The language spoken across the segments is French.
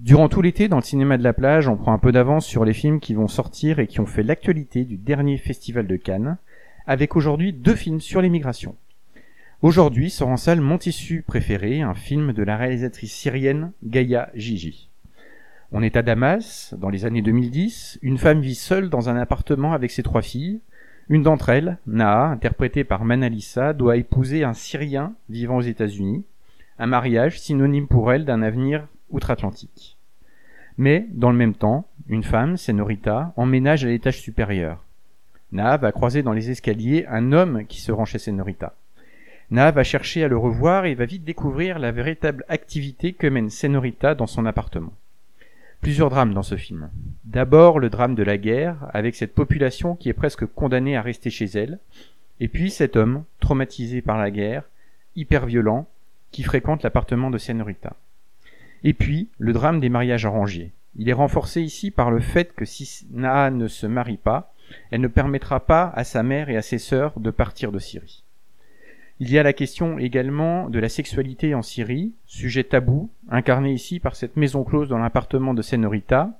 Durant tout l'été, dans le cinéma de la plage, on prend un peu d'avance sur les films qui vont sortir et qui ont fait l'actualité du dernier festival de Cannes, avec aujourd'hui deux films sur l'immigration. Aujourd'hui sort en salle Mon tissu préféré, un film de la réalisatrice syrienne Gaïa Gigi. On est à Damas, dans les années 2010, une femme vit seule dans un appartement avec ses trois filles. Une d'entre elles, Naa, interprétée par Manalissa, doit épouser un Syrien vivant aux États-Unis, un mariage synonyme pour elle d'un avenir outre-Atlantique. Mais, dans le même temps, une femme, Senorita, emménage à l'étage supérieur. Naa va croiser dans les escaliers un homme qui se rend chez Senorita. Naa va chercher à le revoir et va vite découvrir la véritable activité que mène Senorita dans son appartement. Plusieurs drames dans ce film. D'abord le drame de la guerre, avec cette population qui est presque condamnée à rester chez elle, et puis cet homme, traumatisé par la guerre, hyper violent, qui fréquente l'appartement de Senorita. Et puis, le drame des mariages arrangés. Il est renforcé ici par le fait que si Naa ne se marie pas, elle ne permettra pas à sa mère et à ses sœurs de partir de Syrie. Il y a la question également de la sexualité en Syrie, sujet tabou, incarné ici par cette maison close dans l'appartement de Senorita,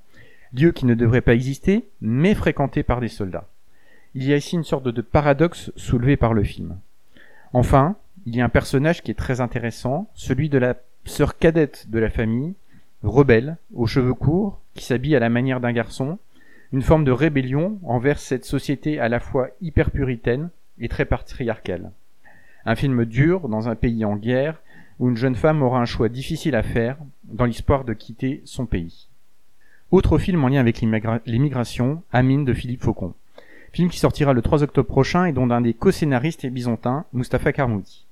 lieu qui ne devrait pas exister, mais fréquenté par des soldats. Il y a ici une sorte de paradoxe soulevé par le film. Enfin, il y a un personnage qui est très intéressant, celui de la sœur cadette de la famille, rebelle, aux cheveux courts, qui s'habille à la manière d'un garçon, une forme de rébellion envers cette société à la fois hyper puritaine et très patriarcale. Un film dur dans un pays en guerre où une jeune femme aura un choix difficile à faire dans l'espoir de quitter son pays. Autre film en lien avec l'immigration, Amine de Philippe Faucon. Film qui sortira le 3 octobre prochain et dont un des co-scénaristes est byzantin, Mustapha Karmoudi.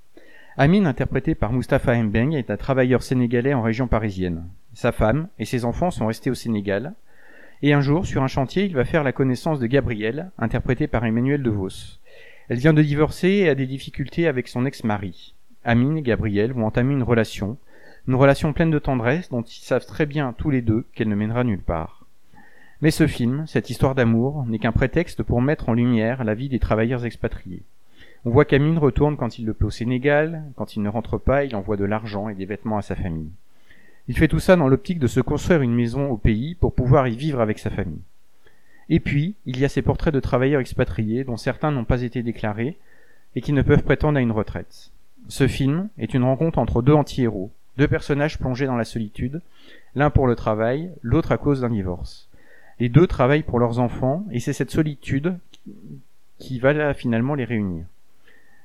Amin, interprété par Mustapha Mbeng, est un travailleur sénégalais en région parisienne. Sa femme et ses enfants sont restés au Sénégal. Et un jour, sur un chantier, il va faire la connaissance de Gabrielle, interprétée par Emmanuel DeVos. Elle vient de divorcer et a des difficultés avec son ex-mari. Amine et Gabrielle vont entamer une relation, une relation pleine de tendresse dont ils savent très bien tous les deux qu'elle ne mènera nulle part. Mais ce film, cette histoire d'amour, n'est qu'un prétexte pour mettre en lumière la vie des travailleurs expatriés. On voit qu'Amine retourne quand il le peut au Sénégal, quand il ne rentre pas, il envoie de l'argent et des vêtements à sa famille. Il fait tout ça dans l'optique de se construire une maison au pays pour pouvoir y vivre avec sa famille. Et puis, il y a ces portraits de travailleurs expatriés dont certains n'ont pas été déclarés et qui ne peuvent prétendre à une retraite. Ce film est une rencontre entre deux anti-héros, deux personnages plongés dans la solitude, l'un pour le travail, l'autre à cause d'un divorce. Les deux travaillent pour leurs enfants et c'est cette solitude qui va finalement les réunir.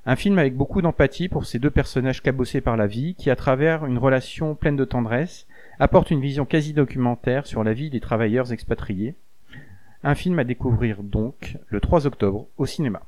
Un film avec beaucoup d'empathie pour ces deux personnages cabossés par la vie, qui à travers une relation pleine de tendresse, apporte une vision quasi documentaire sur la vie des travailleurs expatriés. Un film à découvrir donc le 3 octobre au cinéma.